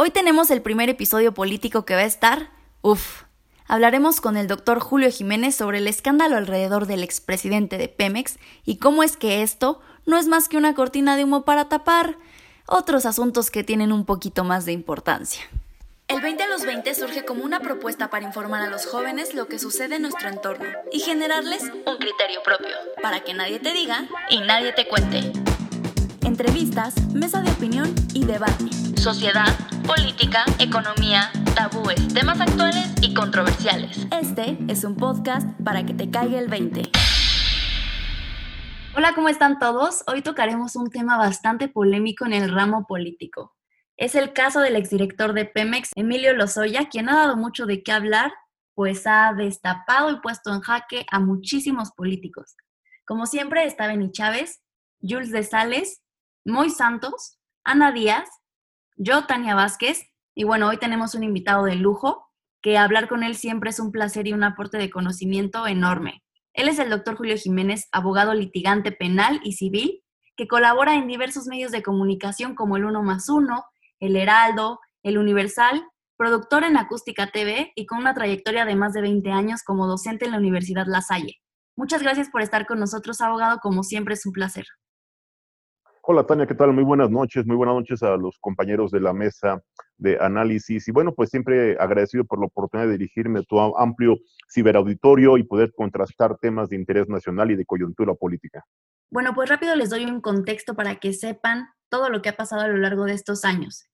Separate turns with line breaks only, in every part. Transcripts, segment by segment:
Hoy tenemos el primer episodio político que va a estar, uff, hablaremos con el doctor Julio Jiménez sobre el escándalo alrededor del expresidente de Pemex y cómo es que esto no es más que una cortina de humo para tapar otros asuntos que tienen un poquito más de importancia. El 20 a los 20 surge como una propuesta para informar a los jóvenes lo que sucede en nuestro entorno y generarles un criterio propio, para que nadie te diga y nadie te cuente. Entrevistas, mesa de opinión y debate. Sociedad, política, economía, tabúes, temas actuales y controversiales. Este es un podcast para que te caiga el 20. Hola, ¿cómo están todos? Hoy tocaremos un tema bastante polémico en el ramo político. Es el caso del exdirector de Pemex, Emilio Lozoya, quien ha dado mucho de qué hablar, pues ha destapado y puesto en jaque a muchísimos políticos. Como siempre está Beni Chávez, Jules de Sales, Moy Santos, Ana Díaz, yo, Tania Vázquez, y bueno, hoy tenemos un invitado de lujo, que hablar con él siempre es un placer y un aporte de conocimiento enorme. Él es el doctor Julio Jiménez, abogado litigante penal y civil, que colabora en diversos medios de comunicación como el Uno más Uno, el Heraldo, el Universal, productor en Acústica TV y con una trayectoria de más de 20 años como docente en la Universidad La Salle. Muchas gracias por estar con nosotros, abogado. Como siempre, es un placer.
Hola Tania, ¿qué tal? Muy buenas noches, muy buenas noches a los compañeros de la mesa de análisis. Y bueno, pues siempre agradecido por la oportunidad de dirigirme a tu amplio ciberauditorio y poder contrastar temas de interés nacional y de coyuntura política.
Bueno, pues rápido les doy un contexto para que sepan todo lo que ha pasado a lo largo de estos años.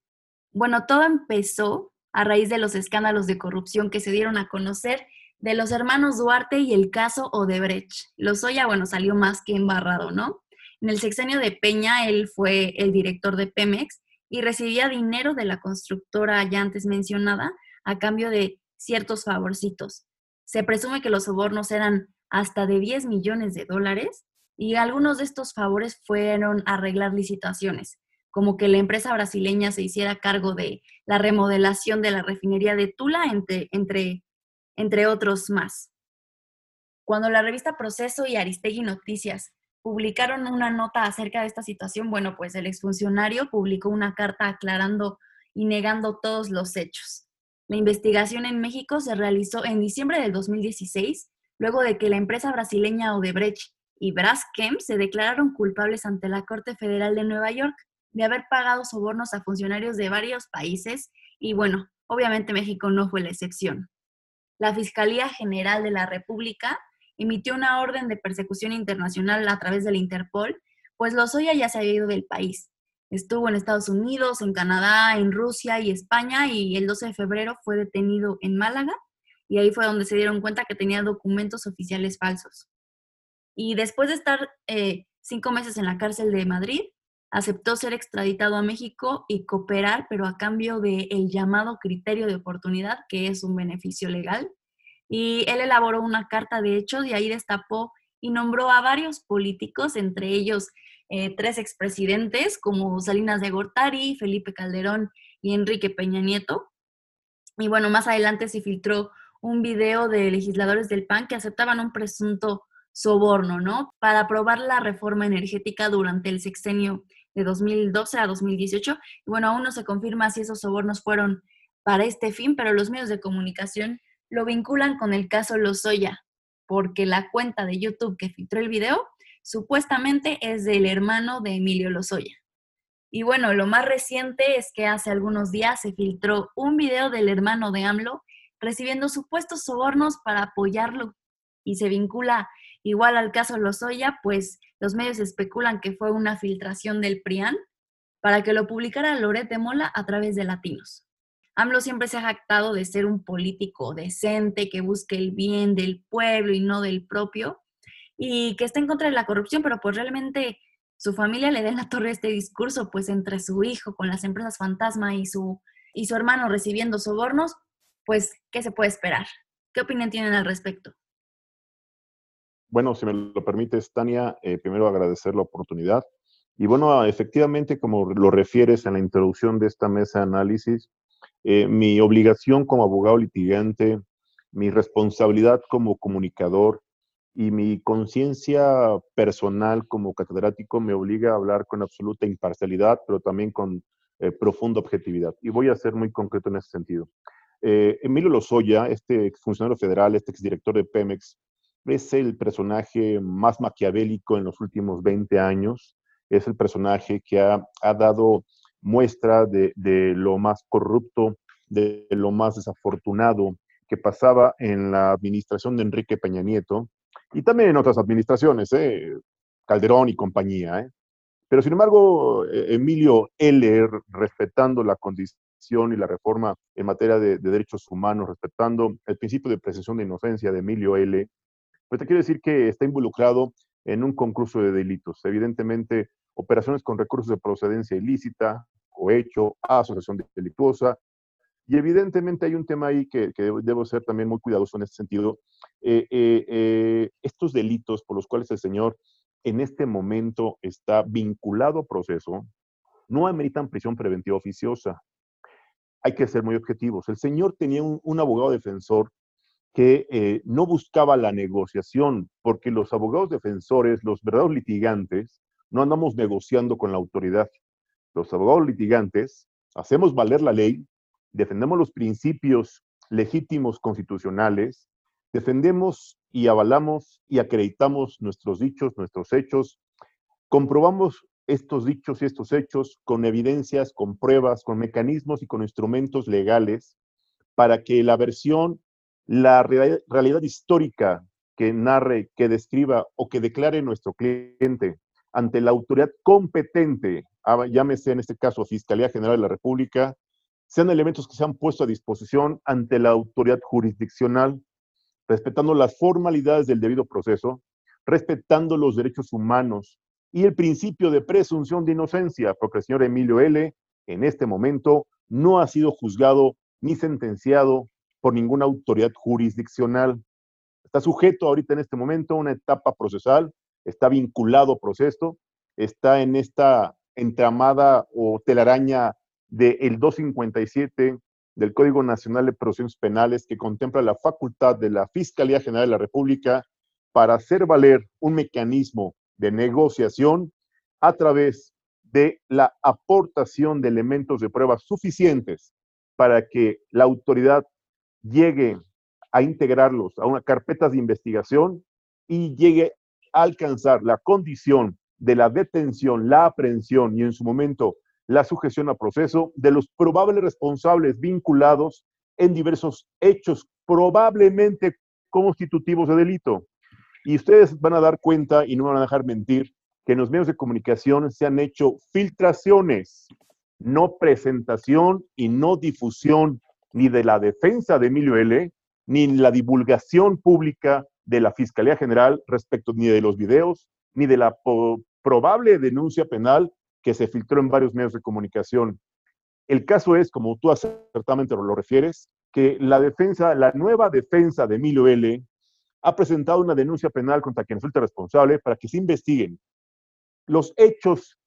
Bueno, todo empezó a raíz de los escándalos de corrupción que se dieron a conocer de los hermanos Duarte y el caso Odebrecht. Lozoya, bueno, salió más que embarrado, ¿no? En el sexenio de Peña, él fue el director de Pemex y recibía dinero de la constructora ya antes mencionada a cambio de ciertos favorcitos. Se presume que los sobornos eran hasta de 10 millones de dólares y algunos de estos favores fueron arreglar licitaciones, como que la empresa brasileña se hiciera cargo de la remodelación de la refinería de Tula, entre, entre, entre otros más. Cuando la revista Proceso y Aristegui Noticias publicaron una nota acerca de esta situación, bueno, pues el exfuncionario publicó una carta aclarando y negando todos los hechos. La investigación en México se realizó en diciembre del 2016, luego de que la empresa brasileña Odebrecht y Braskem se declararon culpables ante la Corte Federal de Nueva York de haber pagado sobornos a funcionarios de varios países y bueno, obviamente México no fue la excepción. La Fiscalía General de la República emitió una orden de persecución internacional a través del Interpol, pues Lozoya ya se había ido del país. Estuvo en Estados Unidos, en Canadá, en Rusia y España y el 12 de febrero fue detenido en Málaga y ahí fue donde se dieron cuenta que tenía documentos oficiales falsos. Y después de estar eh, cinco meses en la cárcel de Madrid, aceptó ser extraditado a México y cooperar, pero a cambio del el llamado criterio de oportunidad, que es un beneficio legal y él elaboró una carta de hechos y ahí destapó y nombró a varios políticos, entre ellos eh, tres expresidentes como Salinas de Gortari, Felipe Calderón y Enrique Peña Nieto. Y bueno, más adelante se filtró un video de legisladores del PAN que aceptaban un presunto soborno, ¿no? Para aprobar la reforma energética durante el sexenio de 2012 a 2018. Y bueno, aún no se confirma si esos sobornos fueron para este fin, pero los medios de comunicación lo vinculan con el caso Lozoya, porque la cuenta de YouTube que filtró el video supuestamente es del hermano de Emilio Lozoya. Y bueno, lo más reciente es que hace algunos días se filtró un video del hermano de AMLO recibiendo supuestos sobornos para apoyarlo y se vincula igual al caso Lozoya, pues los medios especulan que fue una filtración del PRIAN para que lo publicara Loret Mola a través de Latinos. AMLO siempre se ha jactado de ser un político decente, que busque el bien del pueblo y no del propio, y que está en contra de la corrupción, pero pues realmente su familia le da en la torre este discurso, pues entre su hijo con las empresas fantasma y su, y su hermano recibiendo sobornos, pues, ¿qué se puede esperar? ¿Qué opinión tienen al respecto?
Bueno, si me lo permites, Tania, eh, primero agradecer la oportunidad. Y bueno, efectivamente, como lo refieres en la introducción de esta mesa de análisis, eh, mi obligación como abogado litigante, mi responsabilidad como comunicador y mi conciencia personal como catedrático me obliga a hablar con absoluta imparcialidad, pero también con eh, profunda objetividad. Y voy a ser muy concreto en ese sentido. Eh, Emilio Lozoya, este exfuncionario federal, este exdirector de Pemex, es el personaje más maquiavélico en los últimos 20 años. Es el personaje que ha, ha dado muestra de, lo más corrupto, de lo más desafortunado que pasaba en la administración de Enrique Peña Nieto y también en otras administraciones, ¿eh? Calderón y compañía. ¿eh? Pero sin embargo, e, Emilio L., respetando la condición y la reforma en materia de, de, derechos humanos, respetando el principio de presunción de inocencia de Emilio L., pues te quiero decir que está involucrado en un concurso de delitos. Evidentemente, operaciones con recursos de procedencia ilícita, cohecho, asociación delictuosa, y evidentemente hay un tema ahí que, que debo ser también muy cuidadoso en este sentido. Eh, eh, eh, estos delitos por los cuales el señor en este momento está vinculado a proceso no ameritan prisión preventiva oficiosa. Hay que ser muy objetivos. El señor tenía un, abogado defensor que no buscaba la negociación, porque los abogados defensores, los verdaderos litigantes, no andamos negociando con la autoridad. Los abogados litigantes hacemos valer la ley, defendemos los principios legítimos constitucionales, defendemos y avalamos y acreditamos nuestros dichos, nuestros hechos, comprobamos estos dichos y estos hechos con evidencias, con pruebas, con mecanismos y con instrumentos legales para que la versión la realidad histórica que narre, que describa o que declare nuestro cliente ante la autoridad competente, llámese en este caso Fiscalía General de la República, sean elementos que se han puesto a disposición ante la autoridad jurisdiccional, respetando las formalidades del debido proceso, respetando los derechos humanos y el principio de presunción de inocencia, porque el señor Emilio L. en este momento no ha sido juzgado ni sentenciado por ninguna autoridad jurisdiccional. Está sujeto ahorita en este momento a una etapa procesal, está vinculado a proceso, está en esta entramada o telaraña del 257 del Código Nacional de Procedimientos Penales que contempla la facultad de la Fiscalía General de la República para hacer valer un mecanismo de negociación a través de la aportación de elementos de prueba suficientes para que la autoridad llegue a integrarlos a una carpeta de investigación y llegue a alcanzar la condición de la detención, la aprehensión y en su momento la sujeción a proceso de los probables responsables vinculados en diversos hechos probablemente constitutivos de delito. Y ustedes van a dar cuenta y no van a dejar mentir que en los medios de comunicación se han hecho filtraciones, no presentación y no difusión ni de la defensa de Emilio L., ni la divulgación pública de la Fiscalía General respecto ni de los videos, ni de la probable denuncia penal que se filtró en varios medios de comunicación. El caso es, como tú acertadamente lo refieres, que la defensa, la nueva defensa de Emilio L., ha presentado una denuncia penal contra quien resulta responsable para que se investiguen los hechos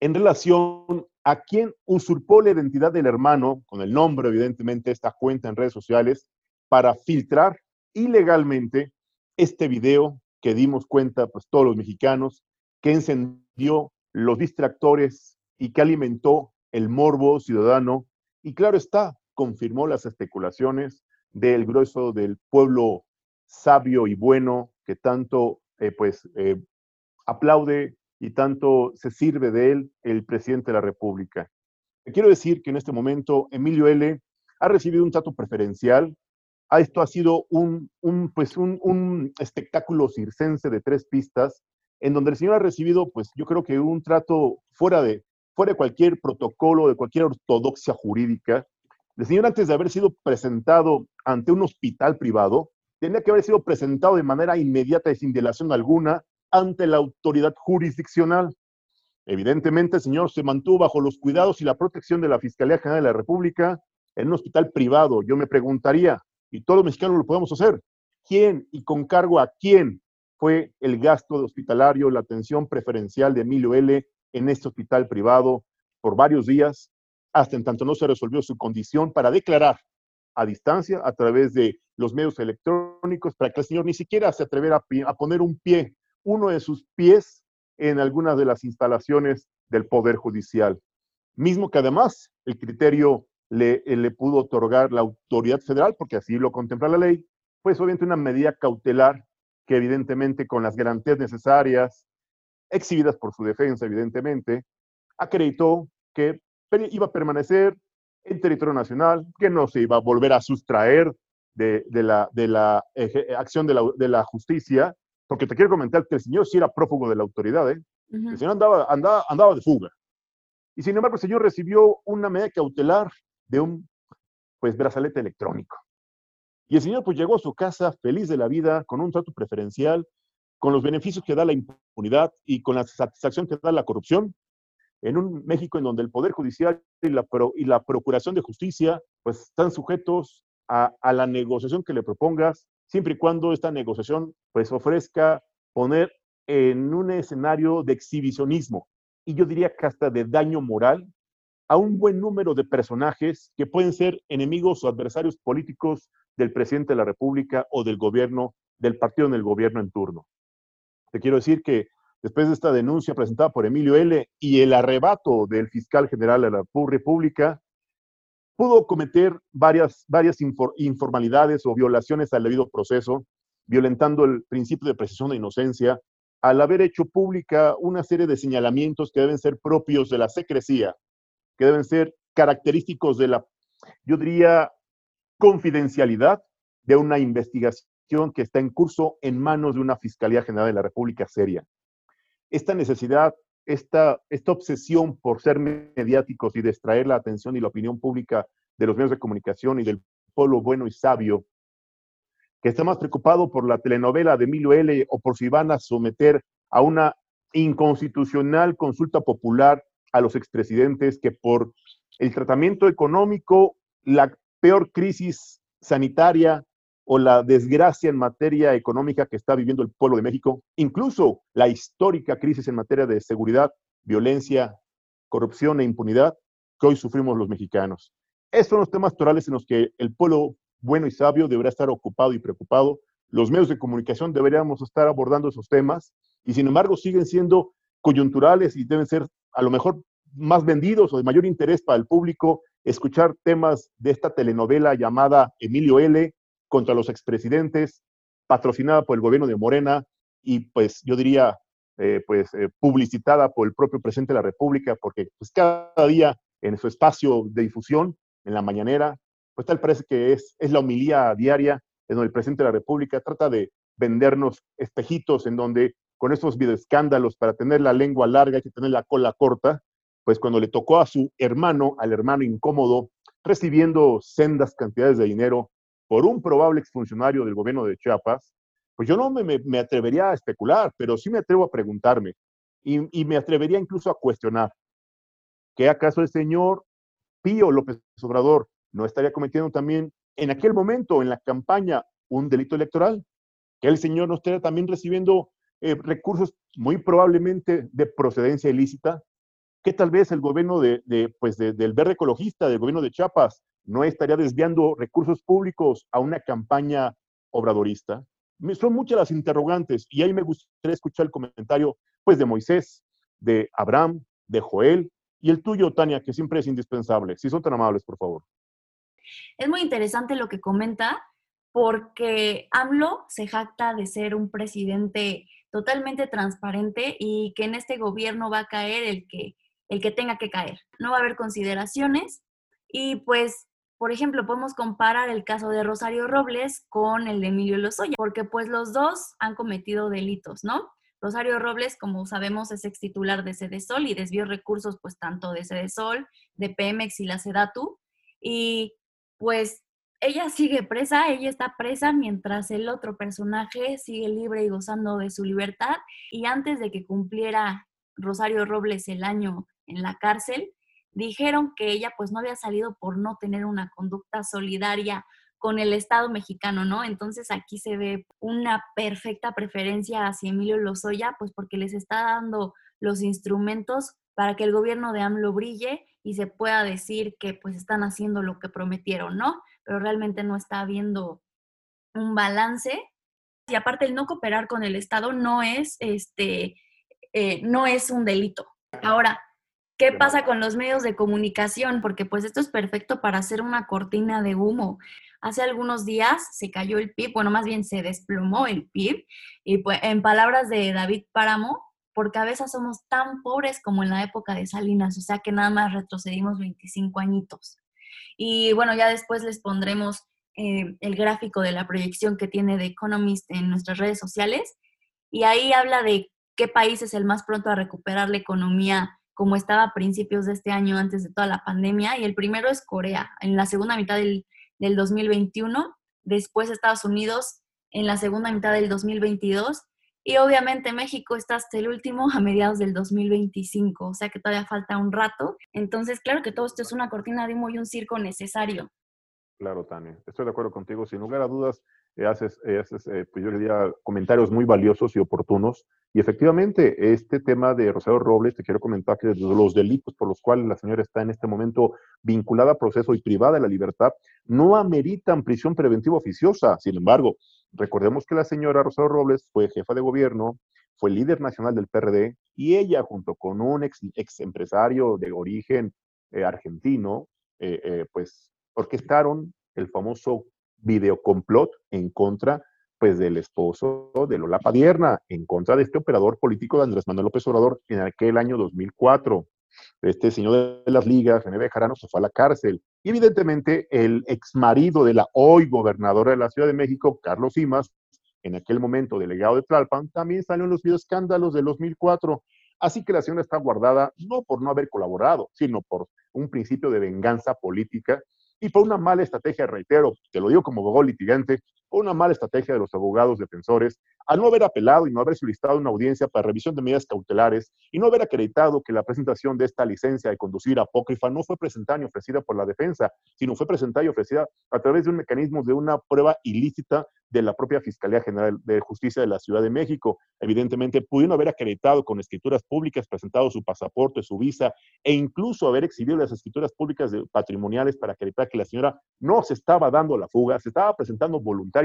en relación a quien usurpó la identidad del hermano, con el nombre evidentemente, esta cuenta en redes sociales, para filtrar ilegalmente este video que dimos cuenta, pues todos los mexicanos, que encendió los distractores y que alimentó el morbo ciudadano. Y claro está, confirmó las especulaciones del grueso del pueblo sabio y bueno que tanto eh, pues eh, aplaude y tanto se sirve de él el presidente de la República. Quiero decir que en este momento Emilio L. ha recibido un trato preferencial. Esto ha sido un, un pues un, un, espectáculo circense de tres pistas, en donde el señor ha recibido, pues yo creo que un trato fuera de, fuera de cualquier protocolo, de cualquier ortodoxia jurídica. El señor, antes de haber sido presentado ante un hospital privado, tenía que haber sido presentado de manera inmediata y sin dilación alguna ante la autoridad jurisdiccional. Evidentemente, el señor se mantuvo bajo los cuidados y la protección de la Fiscalía General de la República en un hospital privado. Yo me preguntaría, y todos los mexicanos lo podemos hacer, ¿quién y con cargo a quién fue el gasto de hospitalario, la atención preferencial de Emilio L. en este hospital privado por varios días, hasta en tanto no se resolvió su condición para declarar a distancia a través de los medios electrónicos para que el señor ni siquiera se atreviera a, poner un pie uno de sus pies en algunas de las instalaciones del Poder Judicial. mismo que además el criterio le, le pudo otorgar la autoridad federal, porque así lo contempla la ley, pues obviamente una medida cautelar que evidentemente con las garantías necesarias, exhibidas por su defensa, evidentemente, acreditó que iba a permanecer en territorio nacional, que no se iba a volver a sustraer de, la, de la acción de la, de la, justicia, porque te quiero comentar que el señor sí era prófugo de la autoridad, ¿eh? el señor andaba, andaba, andaba de fuga. Y sin embargo, el señor recibió una medida cautelar de un pues, brazalete electrónico. Y el señor pues llegó a su casa feliz de la vida, con un trato preferencial, con los beneficios que da la impunidad y con la satisfacción que da la corrupción, en un México en donde el Poder Judicial y la, y la Procuración de Justicia pues están sujetos a, a, la negociación que le propongas, siempre y cuando esta negociación pues ofrezca poner en un escenario de exhibicionismo y yo diría que hasta de daño moral a un buen número de personajes que pueden ser enemigos o adversarios políticos del presidente de la República o del gobierno, del partido en el gobierno en turno. Te quiero decir que después de esta denuncia presentada por Emilio L. y el arrebato del fiscal general de la República, pudo cometer varias, varias informalidades o violaciones al debido proceso, violentando el principio de precisión de inocencia, al haber hecho pública una serie de señalamientos que deben ser propios de la secrecía, que deben ser característicos de la, yo diría, confidencialidad de una investigación que está en curso en manos de una Fiscalía General de la República seria esta necesidad, esta, esta obsesión por ser mediáticos y distraer la atención y la opinión pública de los medios de comunicación y del pueblo bueno y sabio, que está más preocupado por la telenovela de Emilio L. o por si van a someter a una inconstitucional consulta popular a los expresidentes que por el tratamiento económico, la peor crisis sanitaria o la desgracia en materia económica que está viviendo el pueblo de México, incluso la histórica crisis en materia de seguridad, violencia, corrupción e impunidad que hoy sufrimos los mexicanos. Esos son los temas torales en los que el pueblo bueno y sabio deberá estar ocupado y preocupado. Los medios de comunicación deberíamos estar abordando esos temas y sin embargo siguen siendo coyunturales y deben ser a lo mejor más vendidos o de mayor interés para el público escuchar temas de esta telenovela llamada Emilio L. contra los expresidentes, patrocinada por el gobierno de Morena y pues yo diría eh, pues eh, publicitada por el propio presidente de la República, porque pues cada día en su espacio de difusión, en la mañanera, pues tal parece que es, es la homilía diaria en donde el presidente de la República trata de vendernos espejitos en donde con estos videoescándalos para tener la lengua larga y tener la cola corta, pues cuando le tocó a su hermano, al hermano incómodo, recibiendo sendas cantidades de dinero por un probable exfuncionario del gobierno de Chiapas, pues yo no me, atrevería a especular, pero sí me atrevo a preguntarme y, me atrevería incluso a cuestionar, ¿qué acaso el señor Pío López Obrador no estaría cometiendo también en aquel momento, en la campaña, un delito electoral? ¿Que el señor no estaría también recibiendo eh, recursos muy probablemente de procedencia ilícita? ¿Que tal vez el gobierno de, pues del verde ecologista, del gobierno de Chiapas, no estaría desviando recursos públicos a una campaña obradorista? Son muchas las interrogantes y ahí me gustaría escuchar el comentario pues de Moisés, de Abraham, de Joel y el tuyo, Tania, que siempre es indispensable. Si son tan amables, por favor.
Es muy interesante lo que comenta porque AMLO se jacta de ser un presidente totalmente transparente y que en este gobierno va a caer el que, el que tenga que caer. No va a haber consideraciones y pues por ejemplo, podemos comparar el caso de Rosario Robles con el de Emilio Lozoya, porque pues los dos han cometido delitos, ¿no? Rosario Robles, como sabemos, es ex titular de Sol y desvió recursos pues tanto de Sol, de Pemex y la Sedatu. Y pues ella sigue presa, ella está presa mientras el otro personaje sigue libre y gozando de su libertad. Y antes de que cumpliera Rosario Robles el año en la cárcel, dijeron que ella pues no había salido por no tener una conducta solidaria con el Estado mexicano, ¿no? Entonces aquí se ve una perfecta preferencia hacia Emilio Lozoya, pues porque les está dando los instrumentos para que el gobierno de AMLO brille y se pueda decir que pues están haciendo lo que prometieron, ¿no? Pero realmente no está habiendo un balance. Y aparte el no cooperar con el Estado no es, este, eh, no es un delito. Ahora, ¿Qué pasa con los medios de comunicación? Porque pues esto es perfecto para hacer una cortina de humo. Hace algunos días se cayó el PIB, bueno, más bien se desplomó el PIB, y pues en palabras de David Páramo, por cabeza somos tan pobres como en la época de Salinas, o sea que nada más retrocedimos 25 añitos. Y bueno, ya después les pondremos eh, el gráfico de la proyección que tiene The Economist en nuestras redes sociales, y ahí habla de qué país es el más pronto a recuperar la economía como estaba a principios de este año antes de toda la pandemia, y el primero es Corea, en la segunda mitad del, del 2021, después Estados Unidos en la segunda mitad del 2022, y obviamente México está hasta el último a mediados del 2025, o sea que todavía falta un rato. Entonces, claro que todo esto es una cortina de humo y un circo necesario.
Claro, Tania, estoy de acuerdo contigo. Sin lugar a dudas, haces, eh, haces eh, pues yo diría, comentarios muy valiosos y oportunos. Y efectivamente, este tema de Rosario Robles, te quiero comentar que los delitos por los cuales la señora está en este momento vinculada a proceso y privada de la libertad no ameritan prisión preventiva oficiosa. Sin embargo, recordemos que la señora Rosario Robles fue jefa de gobierno, fue líder nacional del PRD y ella, junto con un ex, empresario de origen argentino, pues orquestaron el famoso videocomplot en contra pues del esposo de Lola Padierna, en contra de este operador político de Andrés Manuel López Obrador en aquel año 2004. Este señor de las ligas, René Bejarano, se fue a la cárcel. Y evidentemente el ex marido de la hoy gobernadora de la Ciudad de México, Carlos Simas, en aquel momento delegado de Tlalpan, también salió en los videoescándalos del 2004. Así que la señora está guardada no por no haber colaborado, sino por un principio de venganza política y por una mala estrategia, reitero, te lo digo como abogado litigante, una mala estrategia de los abogados defensores, al no haber apelado y no haber solicitado una audiencia para revisión de medidas cautelares y no haber acreditado que la presentación de esta licencia de conducir apócrifa no fue presentada ni ofrecida por la defensa, sino fue presentada y ofrecida a través de un mecanismo de una prueba ilícita de la propia Fiscalía General de Justicia de la Ciudad de México. Evidentemente, pudieron haber acreditado con escrituras públicas, presentado su pasaporte, su visa, e incluso haber exhibido las escrituras públicas patrimoniales para acreditar que la señora no se estaba dando la fuga, se estaba presentando voluntariamente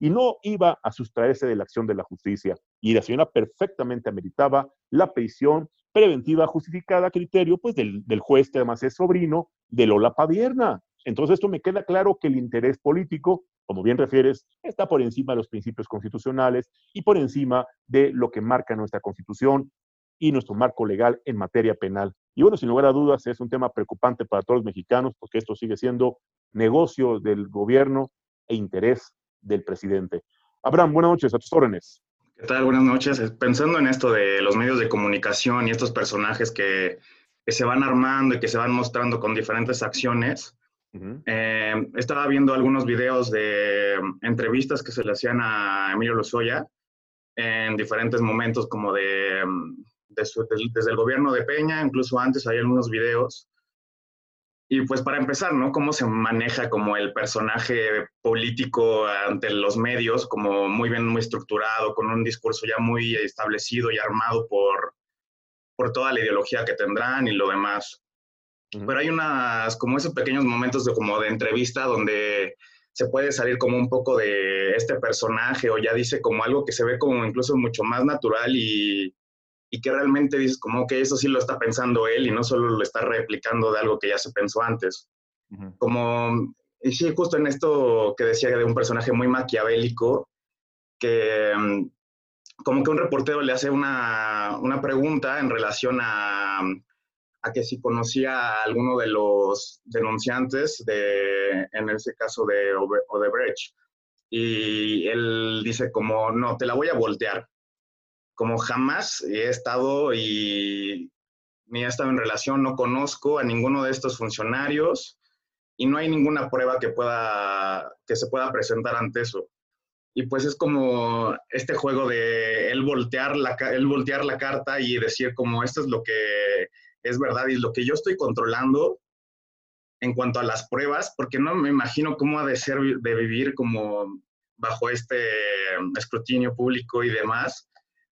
y no iba a sustraerse de la acción de la justicia. Y la señora perfectamente ameritaba la prisión preventiva justificada a criterio pues, del, del juez que además es sobrino de Lola Padierna. Entonces, esto me queda claro que el interés político, como bien refieres, está por encima de los principios constitucionales y por encima de lo que marca nuestra constitución y nuestro marco legal en materia penal. Y bueno, sin lugar a dudas, es un tema preocupante para todos los mexicanos porque esto sigue siendo negocio del gobierno e interés del presidente. Abraham, buenas noches, a tus órdenes.
¿Qué tal? Buenas noches. Pensando en esto de los medios de comunicación y estos personajes que, que se van armando y que se van mostrando con diferentes acciones, eh, estaba viendo algunos videos de mm, entrevistas que se le hacían a Emilio Lozoya en diferentes momentos, como de, mm, desde el gobierno de Peña, incluso antes hay algunos videos. Y pues para empezar, ¿no? Cómo se maneja como el personaje político ante los medios, como muy bien, muy estructurado, con un discurso ya muy establecido y armado por, por toda la ideología que tendrán y lo demás. Pero hay unas, como esos pequeños momentos de, como de entrevista donde se puede salir como un poco de este personaje o ya dice como algo que se ve como incluso mucho más natural y, y que realmente dices como que eso sí lo está pensando él y no solo lo está replicando de algo que ya se pensó antes. Como, y sí, justo en esto que decía de un personaje muy maquiavélico, que mm, como que un reportero le hace una, una pregunta en relación a a que si conocía a alguno de los denunciantes, de, en ese caso de Odebrecht. Y él dice como, no, te la voy a voltear. Como jamás he estado y ni he estado en relación, no conozco a ninguno de estos funcionarios y no hay ninguna prueba que, pueda, que se pueda presentar ante eso. Y pues es como este juego de él voltear la, él voltear la carta y decir como esto es lo que es verdad y lo que yo estoy controlando en cuanto a las pruebas, porque no me imagino cómo ha de ser de vivir como bajo este escrutinio público y demás,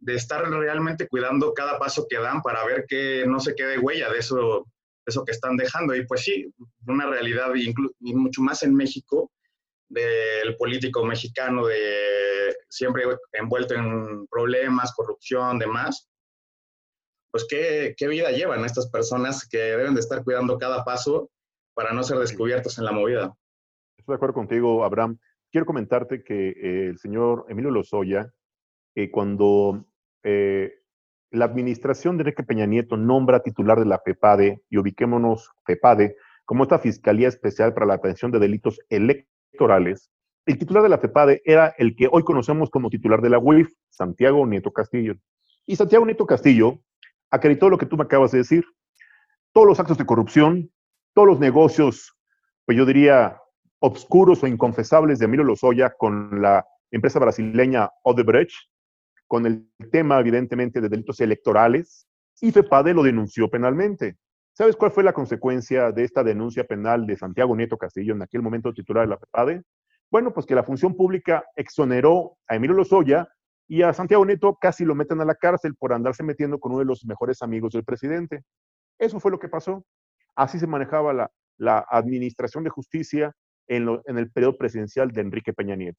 de estar realmente cuidando cada paso que dan para ver que no se quede huella de eso, eso que están dejando. Y pues sí, una realidad, y mucho más en México, del político mexicano, de siempre envuelto en problemas, corrupción, demás, pues qué, qué vida llevan estas personas que deben de estar cuidando cada paso para no ser descubiertos en la movida.
Estoy de acuerdo contigo, Abraham. Quiero comentarte que eh, el señor Emilio Lozoya, eh, cuando eh, la administración de Enrique Peña Nieto nombra titular de la FEPADE, y ubiquémonos FEPADE, como esta Fiscalía Especial para la Atención de Delitos Electorales, el titular de la FEPADE era el que hoy conocemos como titular de la UIF, Santiago Nieto Castillo. Y Santiago Nieto Castillo acreditó lo que tú me acabas de decir. Todos los actos de corrupción, todos los negocios, pues yo diría, obscuros o inconfesables de Emilio Lozoya con la empresa brasileña Odebrecht, con el tema, evidentemente, de delitos electorales, y FEPADE lo denunció penalmente. ¿Sabes cuál fue la consecuencia de esta denuncia penal de Santiago Nieto Castillo, en aquel momento titular de la FEPADE? Bueno, pues que la función pública exoneró a Emilio Lozoya y a Santiago Nieto casi lo meten a la cárcel por andarse metiendo con uno de los mejores amigos del presidente. Eso fue lo que pasó. Así se manejaba la, administración de justicia en, en, el periodo presidencial de Enrique Peña Nieto.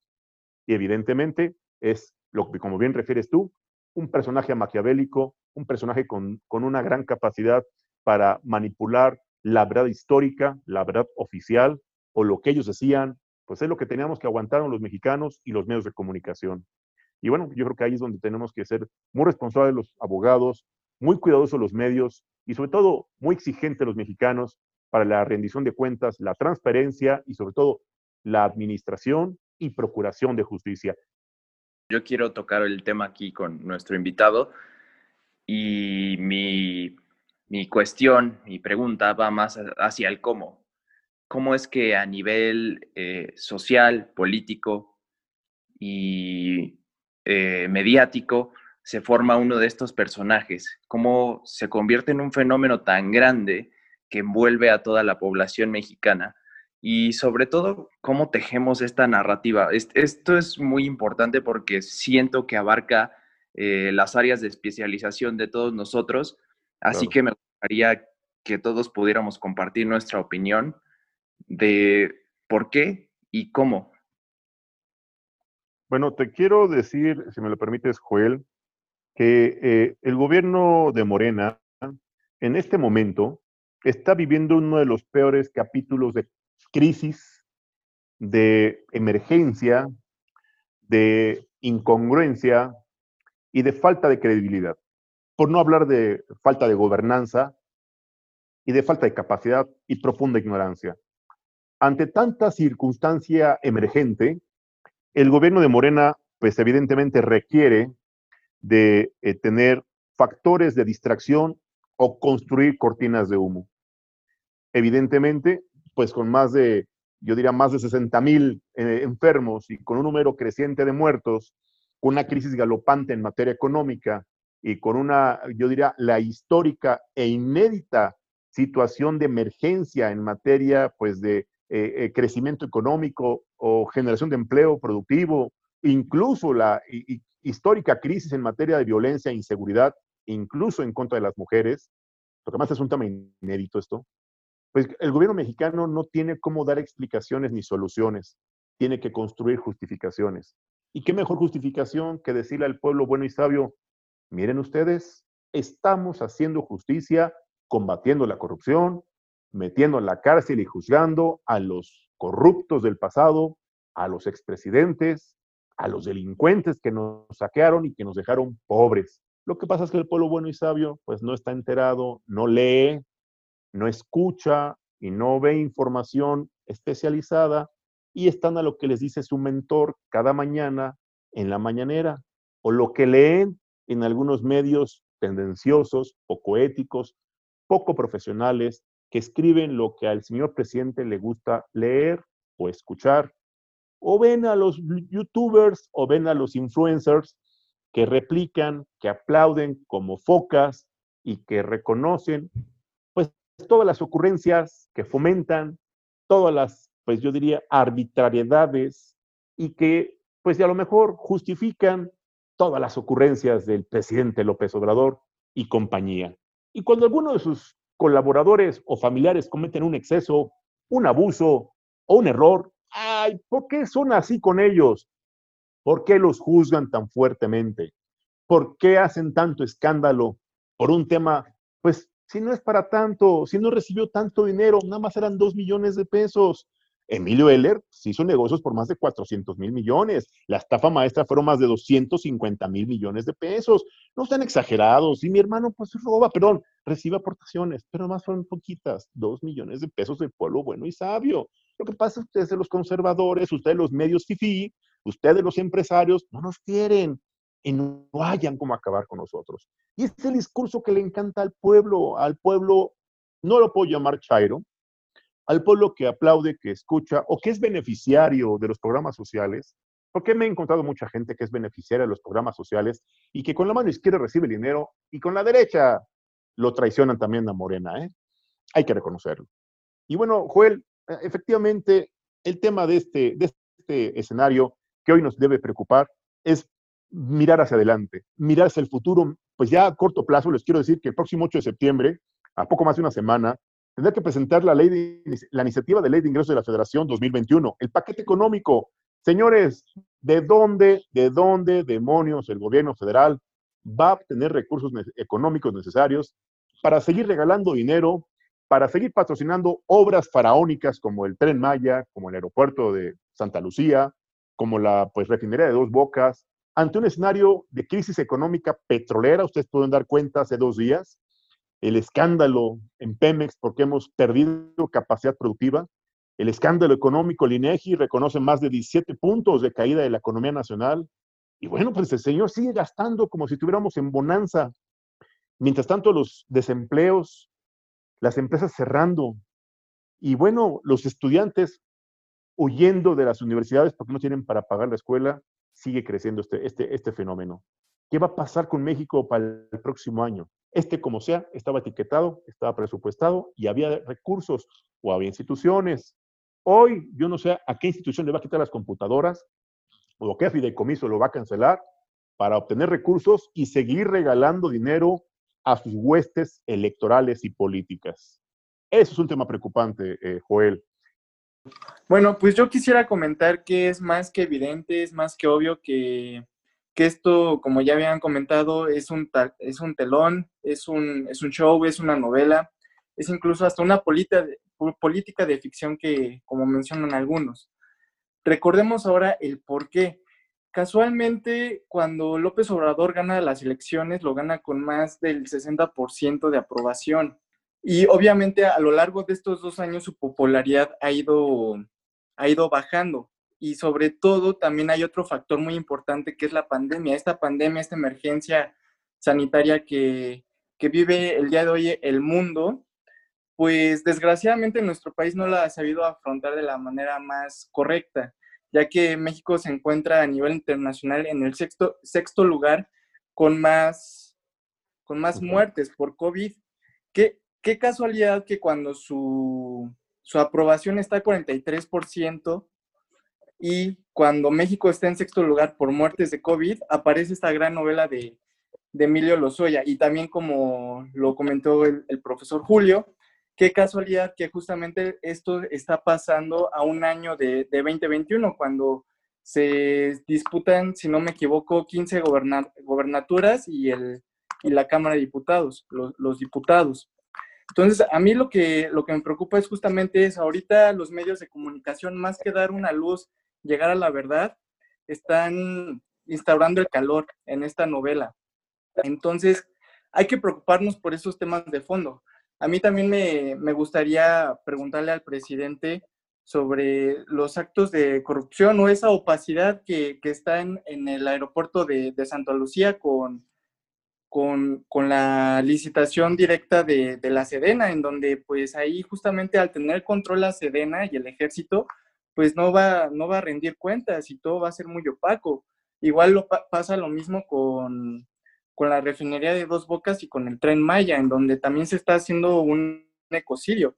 Y evidentemente es lo que, como bien refieres tú, un personaje maquiavélico, un personaje con, con una gran capacidad para manipular la verdad histórica, la verdad oficial, o lo que ellos decían, pues es lo que teníamos que aguantar los mexicanos y los medios de comunicación. Y bueno, yo creo que ahí es donde tenemos que ser muy responsables los abogados, muy cuidadosos los medios y sobre todo muy exigentes los mexicanos para la rendición de cuentas, la transparencia y sobre todo la administración y procuración de justicia.
Yo quiero tocar el tema aquí con nuestro invitado y mi, mi cuestión, mi pregunta va más hacia el cómo. ¿Cómo es que a nivel eh, social, político y eh, mediático se forma uno de estos personajes? ¿Cómo se convierte en un fenómeno tan grande que envuelve a toda la población mexicana? Y sobre todo, ¿cómo tejemos esta narrativa? Esto es muy importante porque siento que abarca eh, las áreas de especialización de todos nosotros, así que me gustaría que todos pudiéramos compartir nuestra opinión de por qué y cómo.
Bueno, te quiero decir, si me lo permites, Joel, que eh, el gobierno de Morena en este momento está viviendo uno de los peores capítulos de crisis, de emergencia, de incongruencia y de falta de credibilidad. Por no hablar de falta de gobernanza y de falta de capacidad y profunda ignorancia. Ante tanta circunstancia emergente, el gobierno de Morena, pues evidentemente requiere de eh, tener factores de distracción o construir cortinas de humo. Evidentemente, pues con más de, yo diría, más de 60 mil eh, enfermos y con un número creciente de muertos, con una crisis galopante en materia económica y con una, yo diría, la histórica e inédita situación de emergencia en materia, pues, de eh, eh, crecimiento económico o generación de empleo productivo, incluso la histórica crisis en materia de violencia e inseguridad, incluso en contra de las mujeres, porque además es un tema inédito esto, pues el gobierno mexicano no tiene cómo dar explicaciones ni soluciones, tiene que construir justificaciones. ¿Y qué mejor justificación que decirle al pueblo bueno y sabio, miren ustedes, estamos haciendo justicia, combatiendo la corrupción, metiendo en la cárcel y juzgando a los corruptos del pasado, a los expresidentes, a los delincuentes que nos saquearon y que nos dejaron pobres. Lo que pasa es que el pueblo bueno y sabio pues no está enterado, no lee, no escucha y no ve información especializada y están a lo que les dice su mentor cada mañana en la mañanera o lo que leen en algunos medios tendenciosos, poco éticos, poco profesionales, que escriben lo que al señor presidente le gusta leer o escuchar, o ven a los youtubers o ven a los influencers que replican, que aplauden como focas y que reconocen todas las ocurrencias que fomentan, todas las, pues yo diría, arbitrariedades y que pues a lo mejor justifican todas las ocurrencias del presidente López Obrador y compañía. Y cuando alguno de sus colaboradores o familiares cometen un exceso, un abuso o un error, ay, ¿por qué son así con ellos? ¿Por qué los juzgan tan fuertemente? ¿Por qué hacen tanto escándalo por un tema, pues si no es para tanto, si no recibió tanto dinero, nada más eran dos millones de pesos. Emilio Heller se hizo negocios por más de 400 mil millones. La estafa maestra fueron más de 250 mil millones de pesos. No están exagerados. Y mi hermano, pues roba, perdón, recibe aportaciones, pero más fueron poquitas, dos millones de pesos del pueblo bueno y sabio. Lo que pasa es que ustedes, los conservadores, ustedes, los medios FIFI, ustedes, los empresarios, no nos quieren y no hayan cómo acabar con nosotros. Y es el discurso que le encanta al pueblo. Al pueblo, no lo puedo llamar Chairo, al pueblo que aplaude, que escucha o que es beneficiario de los programas sociales, porque me he encontrado mucha gente que es beneficiaria de los programas sociales y que con la mano izquierda recibe dinero y con la derecha lo traicionan también a Morena. ¿eh? Hay que reconocerlo. Y bueno, Joel, e, efectivamente, el tema de este, de este escenario que hoy nos debe preocupar es mirar hacia adelante, mirar hacia el futuro. Pues ya a corto plazo les quiero decir que el próximo 8 de septiembre, a poco más de una semana, tendrá que presentar la, ley la iniciativa de ley de ingresos de la Federación 2021, el paquete económico. Señores, ¿de dónde, de dónde demonios el gobierno federal va a obtener recursos económicos necesarios para seguir regalando dinero, para seguir patrocinando obras faraónicas como el Tren Maya, como el aeropuerto de Santa Lucía, como la pues, refinería de Dos Bocas, ante un escenario de crisis económica petrolera, ustedes pueden dar cuenta hace dos días, el escándalo en Pemex porque hemos perdido capacidad productiva, el escándalo económico, el INEGI reconoce más de 17 puntos de caída de la economía nacional. Y bueno, pues el señor sigue gastando como si estuviéramos en bonanza. Mientras tanto, los desempleos, las empresas cerrando y bueno, los estudiantes huyendo de las universidades porque no tienen para pagar la escuela, sigue creciendo este, este, este fenómeno. ¿Qué va a pasar con México para el próximo año? Este, como sea, estaba etiquetado, estaba presupuestado y había recursos o había instituciones. Hoy yo no sé a qué institución le va a quitar las computadoras o qué fideicomiso lo va a cancelar para obtener recursos y seguir regalando dinero a sus huestes electorales y políticas. Eso es un tema preocupante, eh, Joel.
Bueno, pues yo quisiera comentar que es más que evidente, es más que obvio que que esto, como ya habían comentado, es un, es un telón, es un, es un show, es una novela, es incluso hasta una política de, política de ficción que, como mencionan algunos. Recordemos ahora el por qué. Casualmente, cuando López Obrador gana las elecciones, lo gana con más del 60% de aprobación. Y obviamente a lo largo de estos dos años su popularidad ha ido, ha ido bajando y sobre todo también hay otro factor muy importante que es la pandemia. Esta pandemia, esta emergencia sanitaria que, que vive el día de hoy el mundo, pues desgraciadamente nuestro país no la ha sabido afrontar de la manera más correcta, ya que México se encuentra a nivel internacional en el sexto, sexto lugar con más, con más muertes por COVID. ¿Qué, qué casualidad que cuando su, su aprobación está a 43%, y cuando México está en sexto lugar por muertes de COVID, aparece esta gran novela de, Emilio Lozoya. Y también como lo comentó el, profesor Julio, qué casualidad que justamente esto está pasando a un año de, 2021, cuando se disputan, si no me equivoco, 15 gobernaturas y, el, y la Cámara de Diputados, los, diputados. Entonces, a mí lo que, lo que me preocupa es justamente eso. Ahorita los medios de comunicación, más que dar una luz llegar a la verdad, están instaurando el calor en esta novela. Entonces, hay que preocuparnos por esos temas de fondo. A mí también me, gustaría preguntarle al presidente sobre los actos de corrupción o esa opacidad que, está en, el aeropuerto de, Santa Lucía con, con, la licitación directa de, de, la Sedena, en donde pues ahí justamente al tener control la Sedena y el ejército, pues no va, no va a rendir cuentas y todo va a ser muy opaco. Igual lo pasa lo mismo con, la refinería de Dos Bocas y con el tren Maya, en donde también se está haciendo un ecocidio.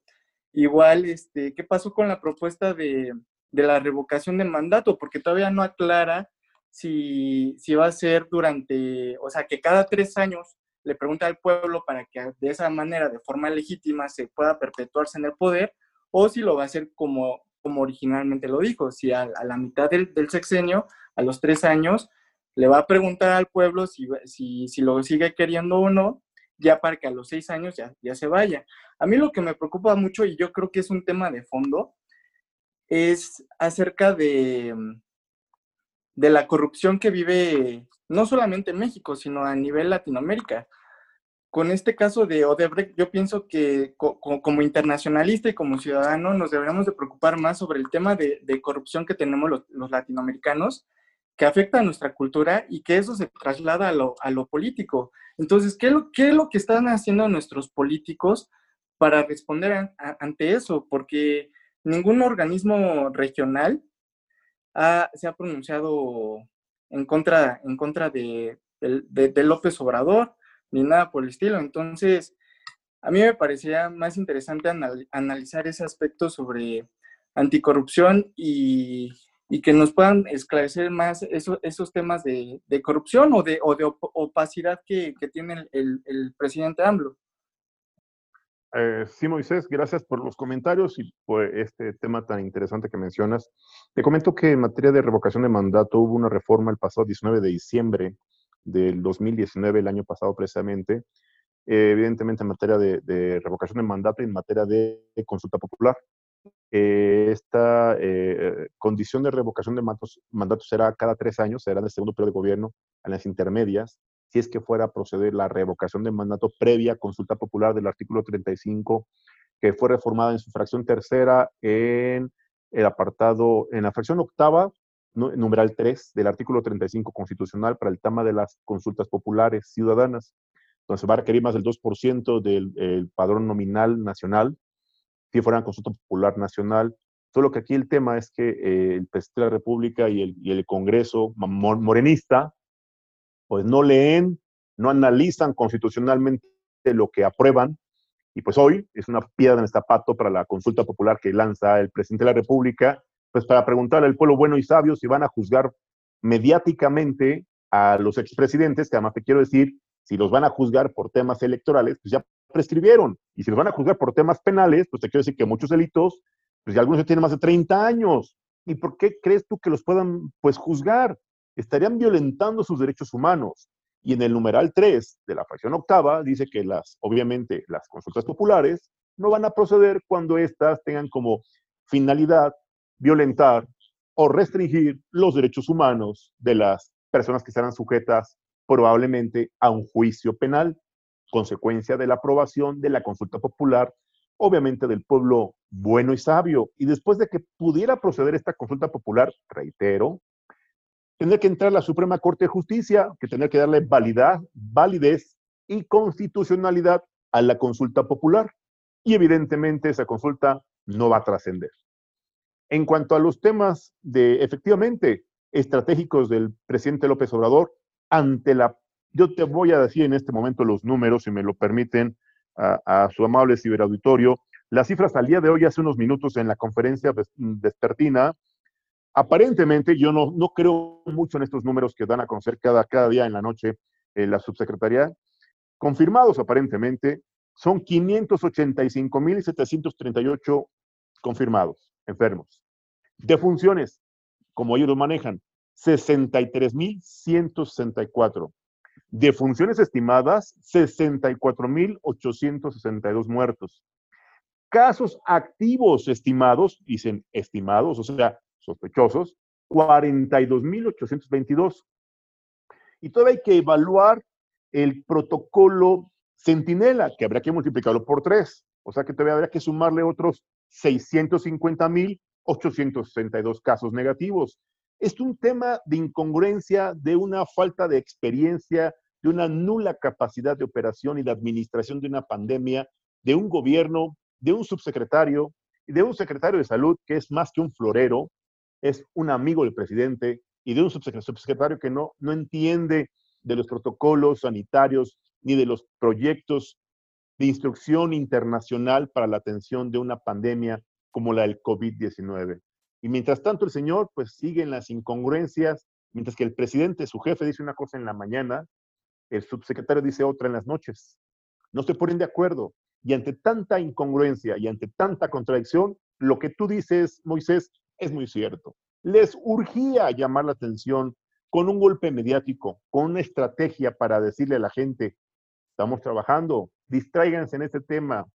Igual, este, ¿qué pasó con la propuesta de, la revocación del mandato? Porque todavía no aclara si, si va a ser durante, o sea, que cada tres años le pregunta al pueblo para que de esa manera, de forma legítima, se pueda perpetuarse en el poder, o si lo va a hacer como como originalmente lo dijo, si a, la mitad del, sexenio, a los tres años, le va a preguntar al pueblo si, si, si, lo sigue queriendo o no, ya para que a los seis años ya, ya se vaya. A mí lo que me preocupa mucho, y yo creo que es un tema de fondo, es acerca de, de la corrupción que vive no solamente en México, sino a nivel Latinoamérica. Con este caso de Odebrecht, yo pienso que como internacionalista y como ciudadano nos deberíamos de preocupar más sobre el tema de, corrupción que tenemos los, latinoamericanos, que afecta a nuestra cultura y que eso se traslada a lo, político. Entonces, ¿qué es, lo, ¿qué es lo que están haciendo nuestros políticos para responder ante eso? Porque ningún organismo regional se ha pronunciado en contra, en contra de, López Obrador, ni nada por el estilo. Entonces, a mí me parecía más interesante analizar ese aspecto sobre anticorrupción y, que nos puedan esclarecer más esos temas de, corrupción o de, opacidad que, tiene el, el presidente AMLO.
Eh, sí, Moisés, gracias por los comentarios y por este tema tan interesante que mencionas. Te comento que en materia de revocación de mandato hubo una reforma el pasado 19 de diciembre del 2019, el año pasado precisamente, eh, evidentemente en materia de, revocación de mandato y en materia de, consulta popular. Eh, esta condición de revocación de mandato será cada tres años, será en el segundo periodo de gobierno, en las intermedias, si es que fuera a proceder la revocación de mandato previa consulta popular del artículo 35, que fue reformada en su fracción tercera en el apartado, en la fracción octava, numeral 3 del artículo 35 constitucional para el tema de las consultas populares ciudadanas. Entonces va a requerir más del 2% del padrón nominal nacional, si fuera consulta popular nacional. Solo que aquí el tema es que eh, el presidente de la República y el, y el Congreso morenista pues no leen, no analizan constitucionalmente lo que aprueban, y pues hoy es una piedra en el zapato para la consulta popular que lanza el presidente de la República, pues para preguntarle al pueblo bueno y sabio si van a juzgar mediáticamente a los expresidentes, que además te quiero decir, si los van a juzgar por temas electorales, pues ya prescribieron. Y si los van a juzgar por temas penales, pues te quiero decir que muchos delitos, pues ya algunos ya tienen más de 30 años. ¿Y por qué crees tú que los puedan, pues, juzgar? Estarían violentando sus derechos humanos. Y en el numeral 3 de la fracción octava dice que las, obviamente, las consultas populares no van a proceder cuando éstas tengan como finalidad violentar o restringir los derechos humanos de las personas que estarán sujetas probablemente a un juicio penal, consecuencia de la aprobación de la consulta popular, obviamente del pueblo bueno y sabio. Y después de que pudiera proceder esta consulta popular, reitero, tener que entrar a la Suprema Corte de Justicia, que tener que darle validad, validez y constitucionalidad a la consulta popular. Y evidentemente esa consulta no va a trascender. En cuanto a los temas de, efectivamente, estratégicos del presidente López Obrador, ante la, yo te voy a decir en este momento los números, si me lo permiten, a, su amable ciberauditorio. Las cifras al día de hoy, hace unos minutos en la conferencia despertina, Aparentemente, yo no, no creo mucho en estos números que dan a conocer cada, cada día en la noche eh, la subsecretaría. Confirmados aparentemente, son 585.738 confirmados, enfermos. De funciones, como ellos lo manejan, 63.164. De funciones estimadas, 64.862 muertos. Casos activos estimados, dicen estimados, o sea, sospechosos, 42.822. Y todavía hay que evaluar el protocolo Centinela, que habrá que multiplicarlo por tres. O sea que todavía habrá que sumarle otros 650.862 casos negativos. Es un tema de incongruencia, de una falta de experiencia, de una nula capacidad de operación y de administración de una pandemia, de un gobierno, de un subsecretario y de un secretario de salud que es más que un florero, es un amigo del presidente y de un subsecretario que no, no entiende de los protocolos sanitarios ni de los proyectos de instrucción internacional para la atención de una pandemia como la del COVID-19. Y mientras tanto el señor pues sigue en las incongruencias, mientras que el presidente, su jefe, dice una cosa en la mañana, el subsecretario dice otra en las noches. No se ponen de acuerdo. Y ante tanta incongruencia y ante tanta contradicción, lo que tú dices, Moisés, es muy cierto. Les urgía llamar la atención con un golpe mediático, con una estrategia para decirle a la gente, estamos trabajando, distráiganse en este tema,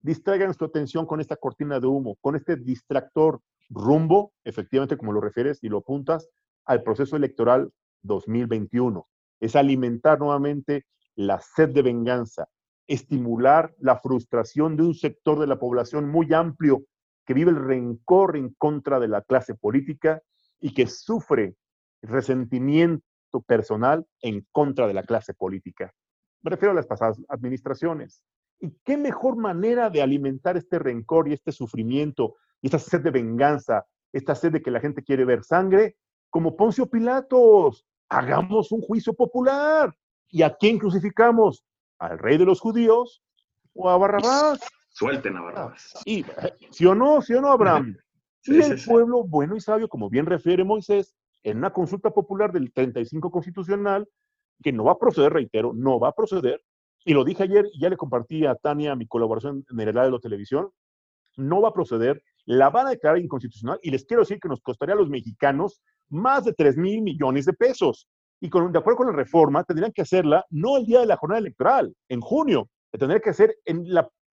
distraigan su atención con esta cortina de humo, con este distractor rumbo, efectivamente, como lo refieres y lo apuntas, al proceso electoral 2021. Es alimentar nuevamente la sed de venganza, estimular la frustración de un sector de la población muy amplio que vive el rencor en contra de la clase política y que sufre resentimiento personal en contra de la clase política. Me refiero a las pasadas administraciones. ¿Y qué mejor manera de alimentar este rencor y este sufrimiento y esta sed de venganza, esta sed de que la gente quiere ver sangre, como Poncio Pilatos? Hagamos un juicio popular. ¿Y a quién crucificamos? ¿Al rey de los judíos o a Barrabás?
Suelten a Barrabás.
Y, ¿Sí o no? ¿Sí o no, Abraham? Sí, y el pueblo bueno y sabio, como bien refiere Moisés, en una consulta popular del 35 constitucional, que no va a proceder, reitero, no va a proceder, y lo dije ayer y ya le compartí a Tania mi colaboración en el Heraldo Televisión, no va a proceder, la van a declarar inconstitucional y les quiero decir que nos costaría a los mexicanos más de 3 mil millones de pesos. Y con, de acuerdo con la reforma, tendrían que hacerla no el día de la jornada electoral, en junio, tendría que hacer en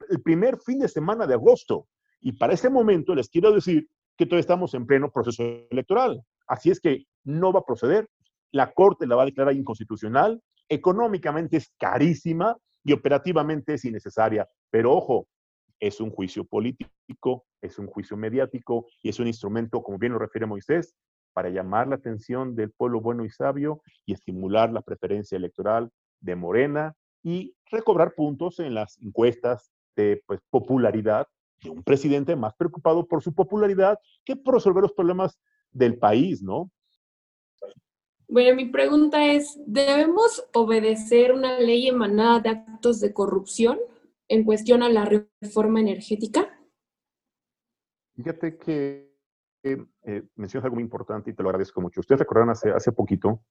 el primer fin de semana de agosto. Y para ese momento les quiero decir que todavía estamos en pleno proceso electoral. Así es que no va a proceder. La Corte la va a declarar inconstitucional. Económicamente es carísima y operativamente es innecesaria. Pero ojo, es un juicio político, es un juicio mediático y es un instrumento, como bien lo refiere Moisés, para llamar la atención del pueblo bueno y sabio y estimular la preferencia electoral de Morena y recobrar puntos en las encuestas de pues, popularidad de un presidente más preocupado por su popularidad que por resolver los problemas del país, ¿no?
Bueno, mi pregunta es, ¿debemos obedecer una ley emanada de actos de corrupción en cuestión a la reforma energética?
Fíjate que eh, mencionas algo muy importante y te lo agradezco mucho. Ustedes recordaron hace, hace poquito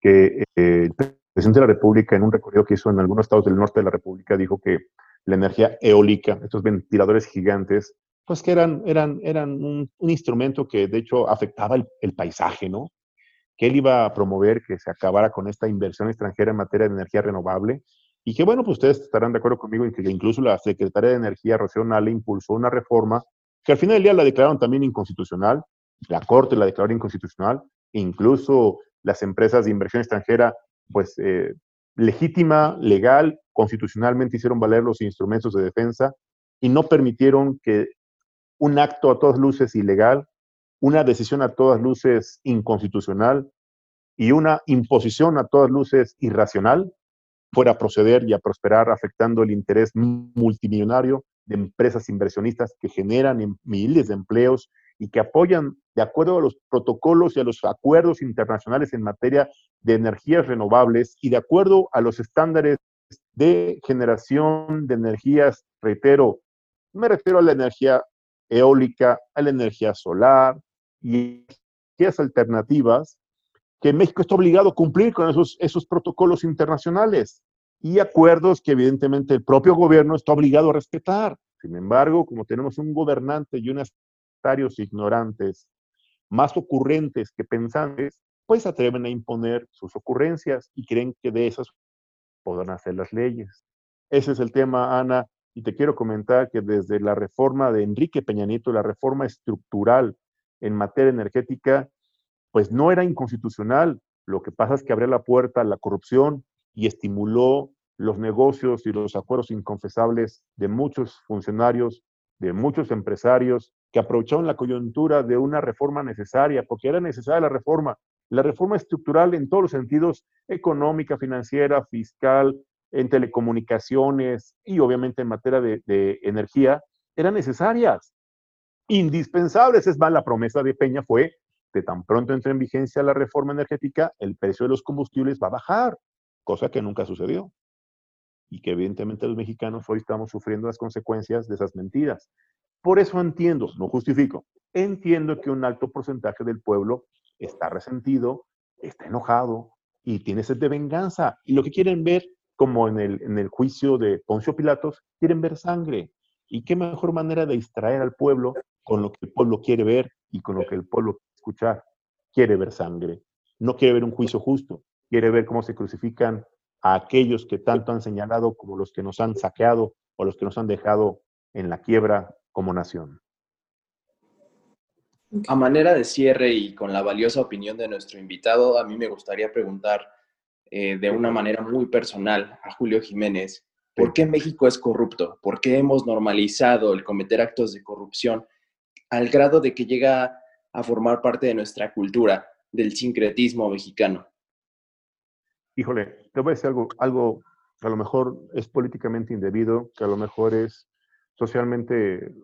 que eh, el presidente de la República, en un recorrido que hizo en algunos estados del norte de la República, dijo que la energía eólica, estos ventiladores gigantes, pues que eran, eran, eran un, instrumento que de hecho afectaba el, paisaje, ¿no? Que él iba a promover que se acabara con esta inversión extranjera en materia de energía renovable y que, bueno, pues ustedes estarán de acuerdo conmigo en que incluso la Secretaría de Energía, Rocío Nale, impulsó una reforma que al final del día la declararon también inconstitucional, la Corte la declaró inconstitucional, incluso las empresas de inversión extranjera, pues eh, legítima, legal, constitucionalmente hicieron valer los instrumentos de defensa y no permitieron que un acto a todas luces ilegal, una decisión a todas luces inconstitucional y una imposición a todas luces irracional fuera a proceder y a prosperar afectando el interés multimillonario de empresas inversionistas que generan miles de empleos y que apoyan de acuerdo a los protocolos y a los acuerdos internacionales en materia de energías renovables y de acuerdo a los estándares de generación de energías, reitero, me refiero a la energía eólica, a la energía solar y energías alternativas, que México está obligado a cumplir con esos, esos protocolos internacionales y acuerdos que evidentemente el propio gobierno está obligado a respetar. Sin embargo, como tenemos un gobernante y unos ignorantes, más ocurrentes que pensantes, pues atreven a imponer sus ocurrencias y creen que de esas podrán hacer las leyes. Ese es el tema, Ana, y te quiero comentar que desde la reforma de Enrique Peña Nieto, la reforma estructural en materia energética, pues no era inconstitucional. Lo que pasa es que abrió la puerta a la corrupción y estimuló los negocios y los acuerdos inconfesables de muchos funcionarios, de muchos empresarios que aprovecharon la coyuntura de una reforma necesaria, porque era necesaria la reforma, la reforma estructural en todos los sentidos, económica, financiera, fiscal, en telecomunicaciones y obviamente en materia de, energía eran necesarias, indispensables. Es más, la promesa de Peña fue que tan pronto entre en vigencia la reforma energética, el precio de los combustibles va a bajar, cosa que nunca sucedió. Y que evidentemente los mexicanos hoy estamos sufriendo las consecuencias de esas mentiras. Por eso entiendo, no justifico, entiendo que un alto porcentaje del pueblo está resentido, está enojado y tiene sed de venganza. Y lo que quieren ver como en el, en el juicio de Poncio Pilatos, quieren ver sangre. ¿Y qué mejor manera de distraer al pueblo con lo que el pueblo quiere ver y con lo que el pueblo quiere escuchar? Quiere ver sangre. No quiere ver un juicio justo. Quiere ver cómo se crucifican a aquellos que tanto han señalado como los que nos han saqueado o los que nos han dejado en la quiebra como nación.
A manera de cierre y con la valiosa opinión de nuestro invitado, a mí me gustaría preguntar eh, de una manera muy personal a Julio Jiménez, ¿por qué México es corrupto? ¿Por qué hemos normalizado el cometer actos de corrupción al grado de que llega a formar parte de nuestra cultura, del sincretismo mexicano?
Híjole, te voy a decir algo, algo que a lo mejor es políticamente indebido, que a lo mejor es socialmente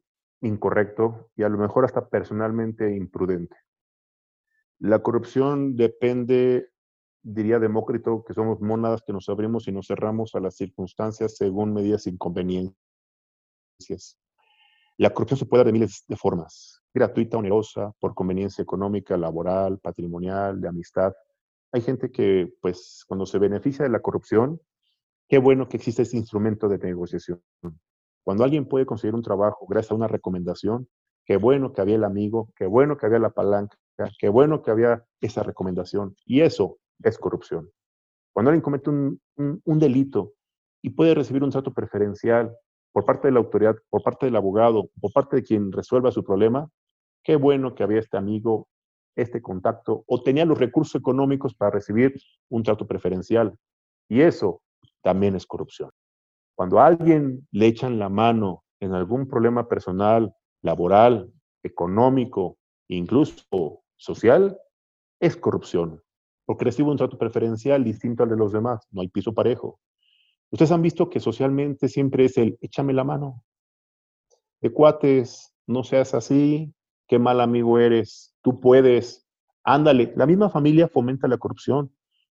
incorrecto y a lo mejor hasta personalmente imprudente. La corrupción depende, diría Demócrito, que somos mónadas que nos abrimos y nos cerramos a las circunstancias según medidas inconveniencias. La corrupción se puede dar de miles de formas, gratuita, onerosa, por conveniencia económica, laboral, patrimonial, de amistad. Hay gente que, pues, cuando se beneficia de la corrupción, qué bueno que existe este instrumento de negociación. Cuando alguien puede conseguir un trabajo gracias a una recomendación, qué bueno que había el amigo, qué bueno que había la palanca, qué bueno que había esa recomendación. Y eso es corrupción. Cuando alguien comete un, delito y puede recibir un trato preferencial por parte de la autoridad, por parte del abogado, por parte de quien resuelva su problema, qué bueno que había este amigo, este contacto, o tenía los recursos económicos para recibir un trato preferencial. Y eso también es corrupción. Cuando a alguien le echan la mano en algún problema personal, laboral, económico, incluso social, es corrupción, porque recibe un trato preferencial distinto al de los demás, no hay piso parejo. Ustedes han visto que socialmente siempre es el échame la mano. De cuates, no seas así, qué mal amigo eres, tú puedes, ándale. La misma familia fomenta la corrupción.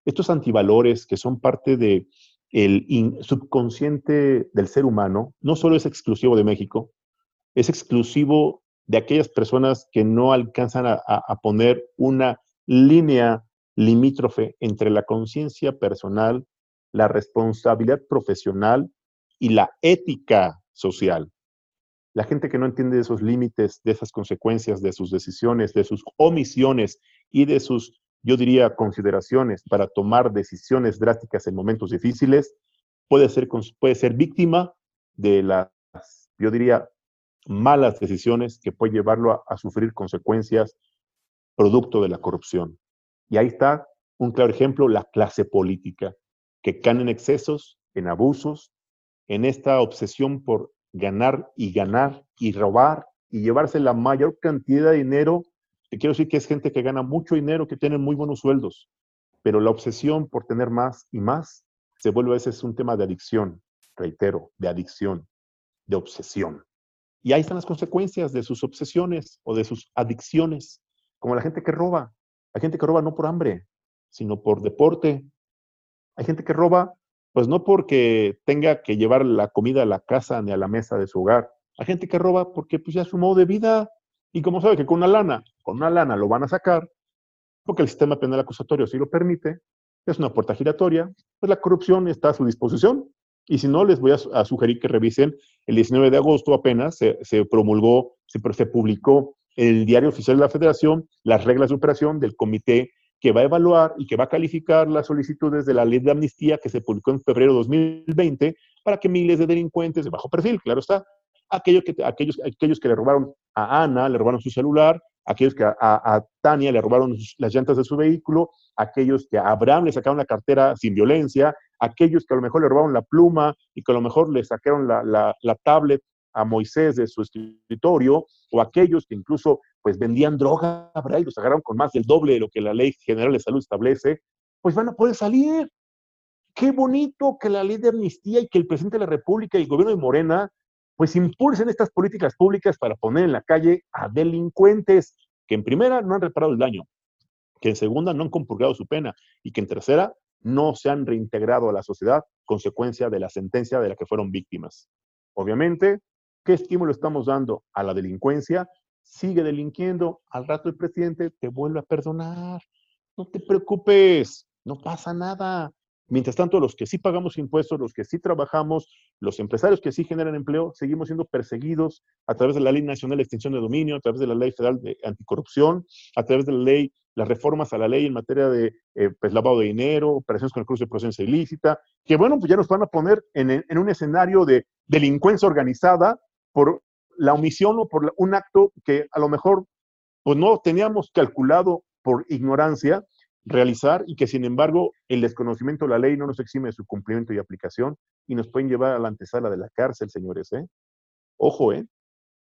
Estos antivalores que son parte de el subconsciente del ser humano no solo es exclusivo de México, es exclusivo de aquellas personas que no alcanzan a, poner una línea limítrofe entre la conciencia personal, la responsabilidad profesional y la ética social. La gente que no entiende esos límites, de esas consecuencias, de sus decisiones, de sus omisiones y de sus yo diría, consideraciones para tomar decisiones drásticas en momentos difíciles, puede ser, puede ser víctima de las, yo diría, malas decisiones que puede llevarlo a, sufrir consecuencias producto de la corrupción. Y ahí está un claro ejemplo, la clase política, que caen en excesos, en abusos, en esta obsesión por ganar y ganar y robar y llevarse la mayor cantidad de dinero te quiero decir que es gente que gana mucho dinero, que tiene muy buenos sueldos, pero la obsesión por tener más y más se vuelve a veces un tema de adicción, reitero, de adicción, de obsesión. Y ahí están las consecuencias de sus obsesiones o de sus adicciones, como la gente que roba. Hay gente que roba no por hambre, sino por deporte. Hay gente que roba, pues no porque tenga que llevar la comida a la casa ni a la mesa de su hogar. Hay gente que roba porque pues ya es su modo de vida, y como sabe que con una lana, con una lana lo van a sacar, porque el sistema penal acusatorio sí lo permite, es una puerta giratoria, pues la corrupción está a su disposición. Y si no, les voy a, sugerir que revisen, el 19 de agosto apenas se, promulgó, se, se publicó el diario oficial de la Federación las reglas de operación del comité que va a evaluar y que va a calificar las solicitudes de la ley de amnistía que se publicó en febrero de 2020 para que miles de delincuentes de bajo perfil, claro está, aquellos que, aquellos, aquellos que le robaron a Ana, le robaron su celular, aquellos que a, Tania le robaron las llantas de su vehículo, aquellos que a Abraham le sacaron la cartera sin violencia, aquellos que a lo mejor le robaron la pluma y que a lo mejor le sacaron la, la, tablet a Moisés de su escritorio, o aquellos que incluso pues vendían droga y los agarraron con más del doble de lo que la ley general de salud establece, pues van a poder salir. Qué bonito que la ley de amnistía y que el presidente de la República y el gobierno de Morena pues impulsen estas políticas públicas para poner en la calle a delincuentes que en primera no han reparado el daño, que en segunda no han compurgado su pena y que en tercera no se han reintegrado a la sociedad consecuencia de la sentencia de la que fueron víctimas. Obviamente, ¿qué estímulo estamos dando a la delincuencia? Sigue delinquiendo, al rato el presidente te vuelve a perdonar. No te preocupes, no pasa nada. Mientras tanto, los que sí pagamos impuestos, los que sí trabajamos, los empresarios que sí generan empleo, seguimos siendo perseguidos a través de la Ley Nacional de Extinción de Dominio, a través de la Ley Federal de Anticorrupción, a través de la Ley las reformas a la ley en materia de eh, pues, lavado de dinero, operaciones con el cruce de procedencia ilícita, que bueno, pues ya nos van a poner en, un escenario de delincuencia organizada por la omisión o por un acto que a lo mejor pues no teníamos calculado por ignorancia realizar y que sin embargo el desconocimiento de la ley no nos exime de su cumplimiento y aplicación y nos pueden llevar a la antesala de la cárcel, señores, ¿eh? Ojo, ¿eh?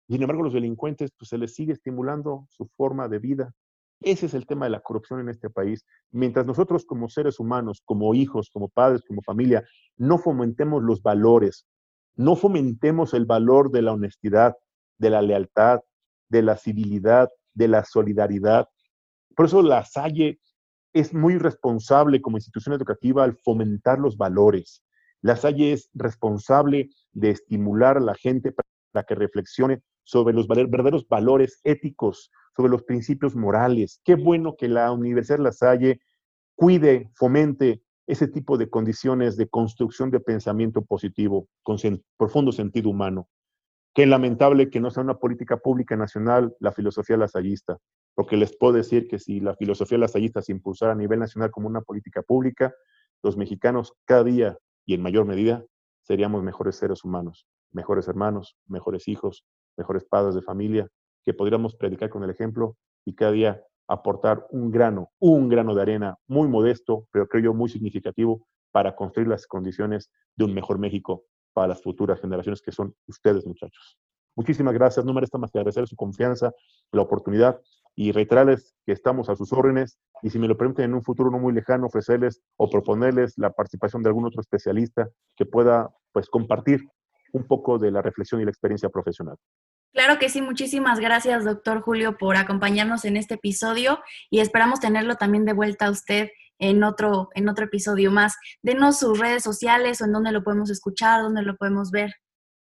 Sin embargo, los delincuentes, pues se les sigue estimulando su forma de vida. Ese es el tema de la corrupción en este país. Mientras nosotros como seres humanos, como hijos, como padres, como familia, no fomentemos los valores, no fomentemos el valor de la honestidad, de la lealtad, de la civilidad, de la solidaridad. Por eso la Salle es muy responsable como institución educativa al fomentar los valores. La Salle es responsable de estimular a la gente para que reflexione sobre los verdaderos valores éticos, sobre los principios morales. Qué bueno que la Universidad La Salle cuide, fomente ese tipo de condiciones de construcción de pensamiento positivo con profundo sentido humano. Qué lamentable que no sea una política pública nacional la filosofía lasallista, porque les puedo decir que si la filosofía lasallista se impulsara a nivel nacional como una política pública, los mexicanos cada día y en mayor medida seríamos mejores seres humanos, mejores hermanos, mejores hijos, mejores padres de familia, que podríamos predicar con el ejemplo y cada día aportar un grano, un grano de arena muy modesto, pero creo yo muy significativo para construir las condiciones de un mejor México para las futuras generaciones que son ustedes, muchachos. Muchísimas gracias. No me resta más que agradecer su confianza, la oportunidad y reiterarles que estamos a sus órdenes y si me lo permiten en un futuro no muy lejano ofrecerles o proponerles la participación de algún otro especialista que pueda pues compartir un poco de la reflexión y la experiencia profesional.
Claro que sí, muchísimas gracias, doctor Julio, por acompañarnos en este episodio y esperamos tenerlo también de vuelta a usted en otro, en otro episodio más. Denos sus redes sociales o en dónde lo podemos escuchar, dónde lo podemos ver.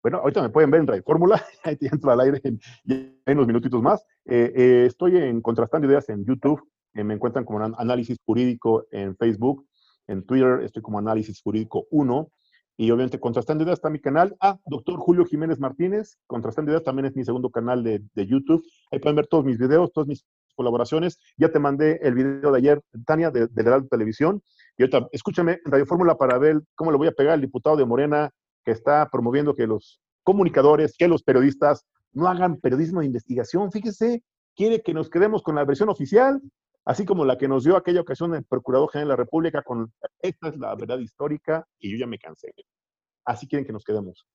Bueno, ahorita me pueden ver en Radio Fórmula, ahí te entro al aire en, en unos minutitos más. Eh, eh, estoy en Contrastando Ideas en YouTube, eh, me encuentran como Análisis Jurídico en Facebook, en Twitter estoy como Análisis Jurídico 1 y obviamente Contrastando Ideas está mi canal. Ah, doctor Julio Jiménez Martínez, Contrastando Ideas también es mi segundo canal de, de, YouTube. Ahí pueden ver todos mis videos, todas mis colaboraciones. Ya te mandé el video de ayer, Tania, de, de la Televisión. Y ahorita, escúchame Radio Fórmula para ver cómo le voy a pegar al diputado de Morena que está promoviendo que los comunicadores, que los periodistas no hagan periodismo de investigación. Fíjese, quiere que nos quedemos con la versión oficial, así como la que nos dio aquella ocasión el Procurador General de la República con esta es la verdad histórica y yo ya me cansé. Así quieren que nos quedemos.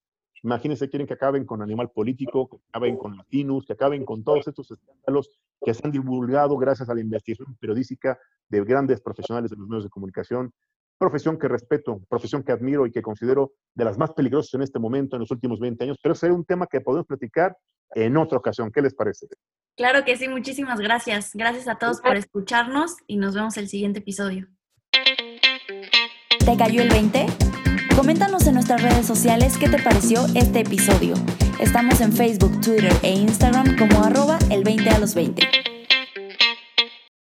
Imagínense, quieren que acaben con Animal Político, que acaben con Latinus, que acaben con todos estos escándalos que se han divulgado gracias a la investigación periodística de grandes profesionales de los medios de comunicación, profesión que respeto, profesión que admiro y que considero de las más peligrosas en este momento, en los últimos 20 años, pero será un tema que podemos platicar en otra ocasión. ¿Qué les parece?
Claro que sí, muchísimas gracias. Gracias a todos por escucharnos y nos vemos el siguiente episodio.
¿Te cayó el 20? Coméntanos en nuestras redes sociales qué te pareció este episodio. Estamos en Facebook, Twitter e Instagram como arroba el 20 a los 20.